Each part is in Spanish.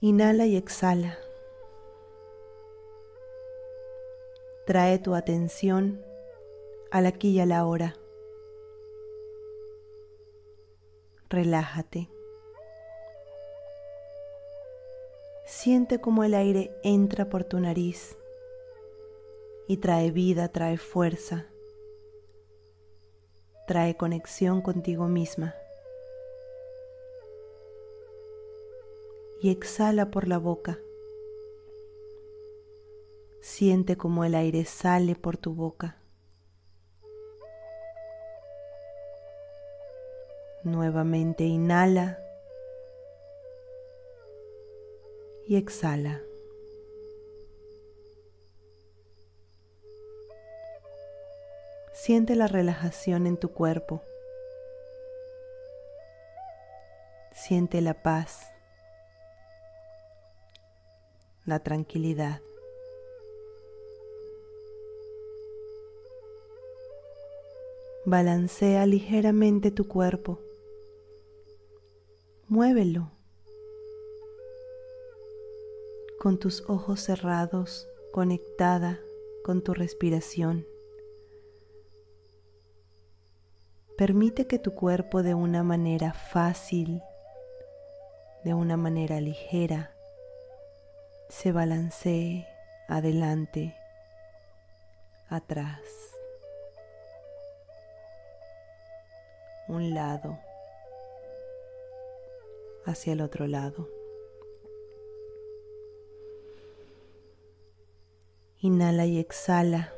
Inhala y exhala. Trae tu atención al aquí y a la hora. Relájate. Siente cómo el aire entra por tu nariz y trae vida, trae fuerza, trae conexión contigo misma. Y exhala por la boca. Siente como el aire sale por tu boca. Nuevamente inhala y exhala. Siente la relajación en tu cuerpo. Siente la paz, la tranquilidad. Balancea ligeramente tu cuerpo. Muévelo. Con tus ojos cerrados, conectada con tu respiración. Permite que tu cuerpo de una manera fácil, de una manera ligera, se balancee adelante, atrás, un lado, hacia el otro lado. Inhala y exhala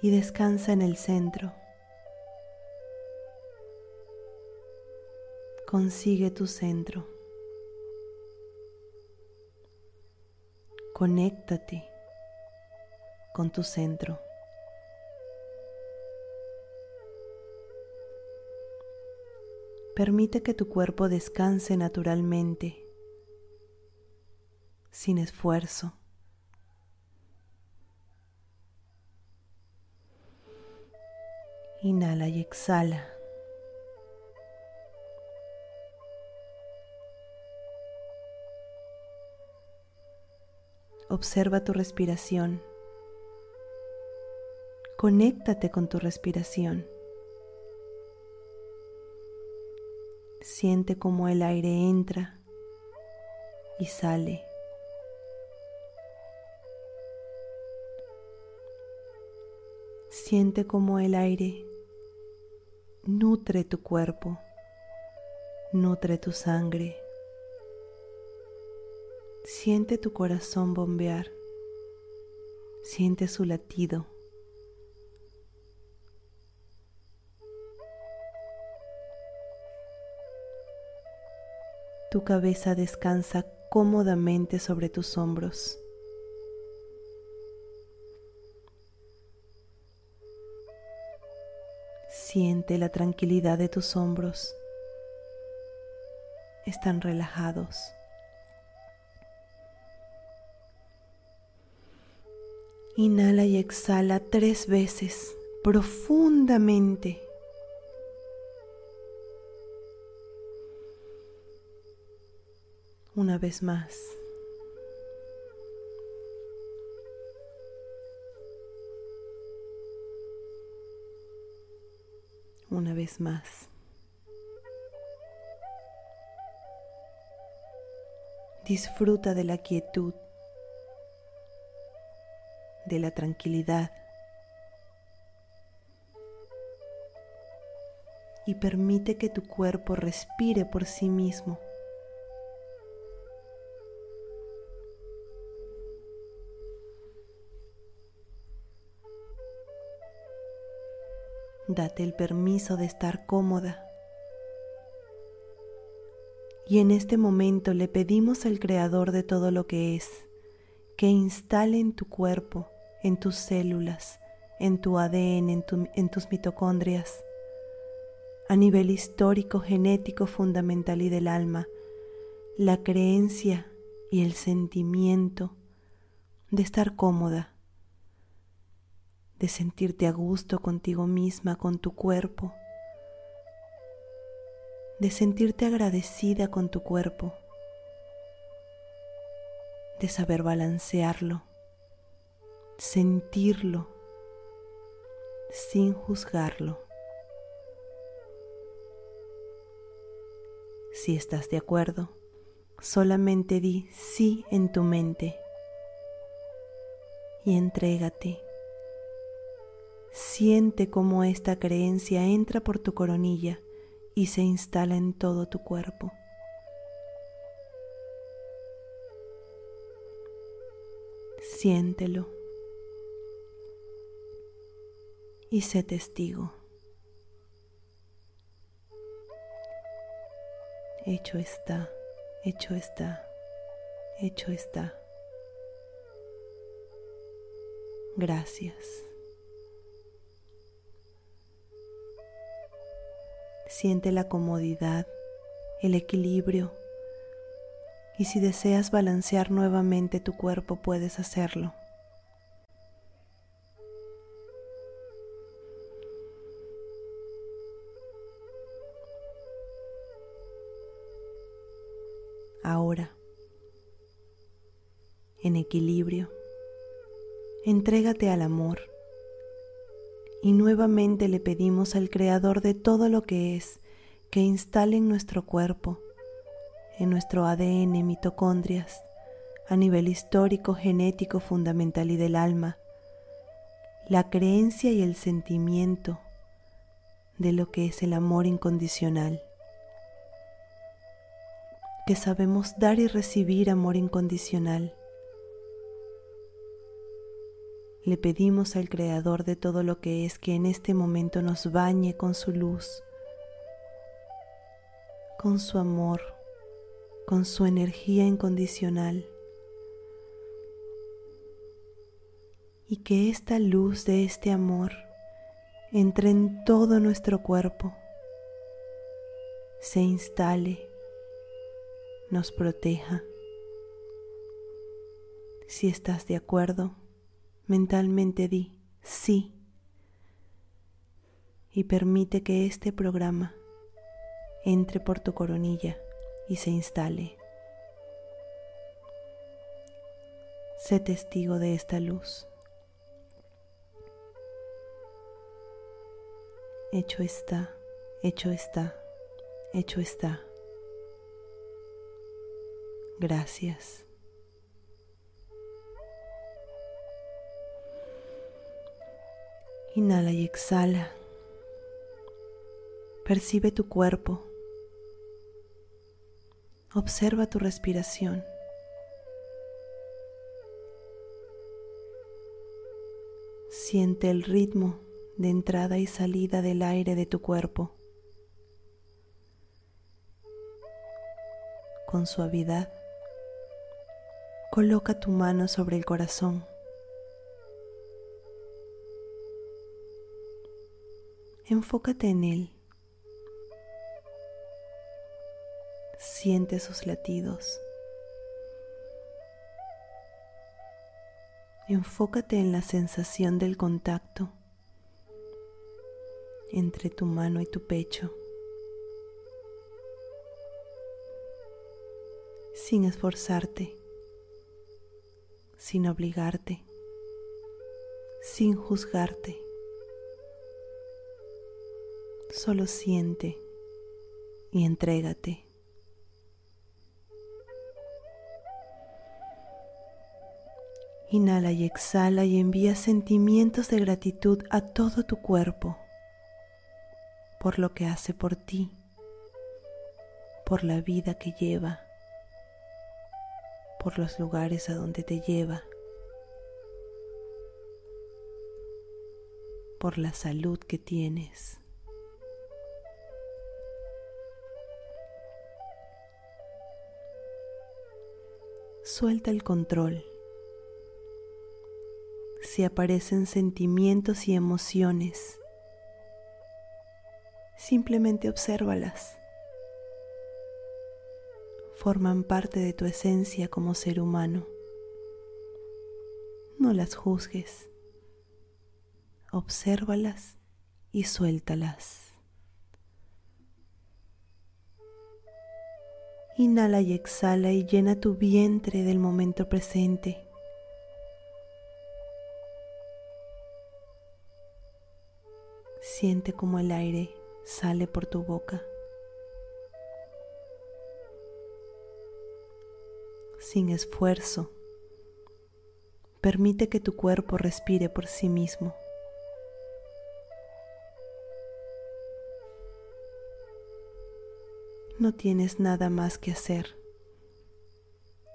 y descansa en el centro. Consigue tu centro. Conéctate con tu centro. Permite que tu cuerpo descanse naturalmente, sin esfuerzo. Inhala y exhala. Observa tu respiración. Conéctate con tu respiración. Siente cómo el aire entra y sale. Siente cómo el aire nutre tu cuerpo, nutre tu sangre Siente tu corazón bombear. Siente su latido. Tu cabeza descansa cómodamente sobre tus hombros. Siente la tranquilidad de tus hombros. Están relajados. Inhala y exhala tres veces profundamente. Una vez más. Una vez más. Disfruta de la quietud de la tranquilidad y permite que tu cuerpo respire por sí mismo. Date el permiso de estar cómoda. Y en este momento le pedimos al Creador de todo lo que es que instale en tu cuerpo en tus células, en tu ADN, en, tus mitocondrias, a nivel histórico, genético, fundamental y del alma, la creencia y el sentimiento de estar cómoda, de sentirte a gusto contigo misma, con tu cuerpo, de sentirte agradecida con tu cuerpo, de saber balancearlo, sentirlo sin juzgarlo. Si estás de acuerdo, solamente di sí en tu mente y entrégate. Siente cómo esta creencia entra por tu coronilla y se instala en todo tu cuerpo. Siéntelo y sé testigo. Hecho está, hecho está, hecho está. Gracias. Siente la comodidad, el equilibrio y si deseas balancear nuevamente tu cuerpo puedes hacerlo. Ahora, en equilibrio, entrégate al amor. Y nuevamente le pedimos al Creador de todo lo que es que instale en nuestro cuerpo, en nuestro ADN, mitocondrias, a nivel histórico, genético, fundamental y del alma, la creencia y el sentimiento de lo que es el amor incondicional, que sabemos dar y recibir amor incondicional le pedimos al Creador de todo lo que es que en este momento nos bañe con su luz, con su amor, con su energía incondicional. Y que esta luz de este amor entre en todo nuestro cuerpo, se instale, nos proteja. Si estás de acuerdo, mentalmente di sí y permite que este programa entre por tu coronilla y se instale. Sé testigo de esta luz. Hecho está, hecho está, hecho está. Gracias. Inhala y exhala. Percibe tu cuerpo. Observa tu respiración. Siente el ritmo de entrada y salida del aire de tu cuerpo. Con suavidad, coloca tu mano sobre el corazón. Enfócate en Él. Siente sus latidos. Enfócate en la sensación del contacto entre tu mano y tu pecho. Sin esforzarte, sin obligarte, sin juzgarte. Solo siente y entrégate. Inhala y exhala y envía sentimientos de gratitud a todo tu cuerpo por lo que hace por ti, por la vida que lleva, por los lugares a donde te lleva, por la salud que tienes. Suelta el control. Si aparecen sentimientos y emociones, simplemente obsérvalas. Forman parte de tu esencia como ser humano. No las juzgues. Obsérvalas y suéltalas. Inhala y exhala y llena tu vientre del momento presente. Siente como el aire sale por tu boca. Sin esfuerzo, permite que tu cuerpo respire por sí mismo. No tienes nada más que hacer.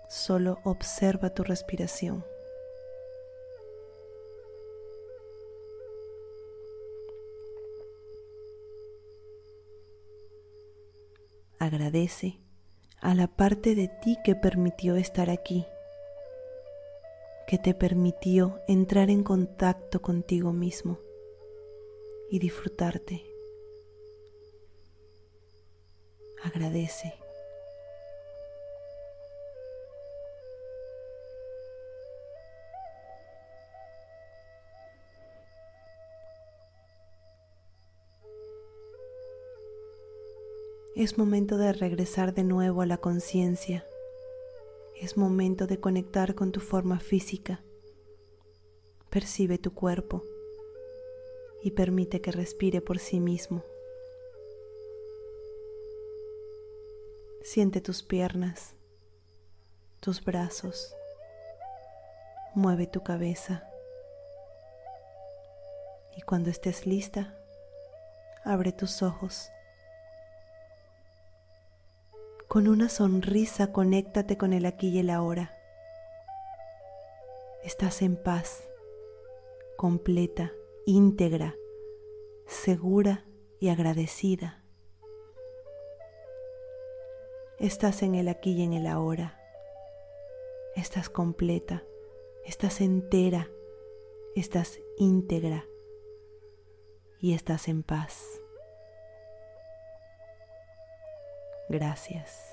Solo observa tu respiración. Agradece a la parte de ti que permitió estar aquí, que te permitió entrar en contacto contigo mismo y disfrutarte. Agradece. Es momento de regresar de nuevo a la conciencia. Es momento de conectar con tu forma física. Percibe tu cuerpo y permite que respire por sí mismo. Siente tus piernas, tus brazos. Mueve tu cabeza. Y cuando estés lista, abre tus ojos. Con una sonrisa conéctate con el aquí y el ahora. Estás en paz, completa, íntegra, segura y agradecida. Estás en el aquí y en el ahora. Estás completa, estás entera, estás íntegra y estás en paz. Gracias.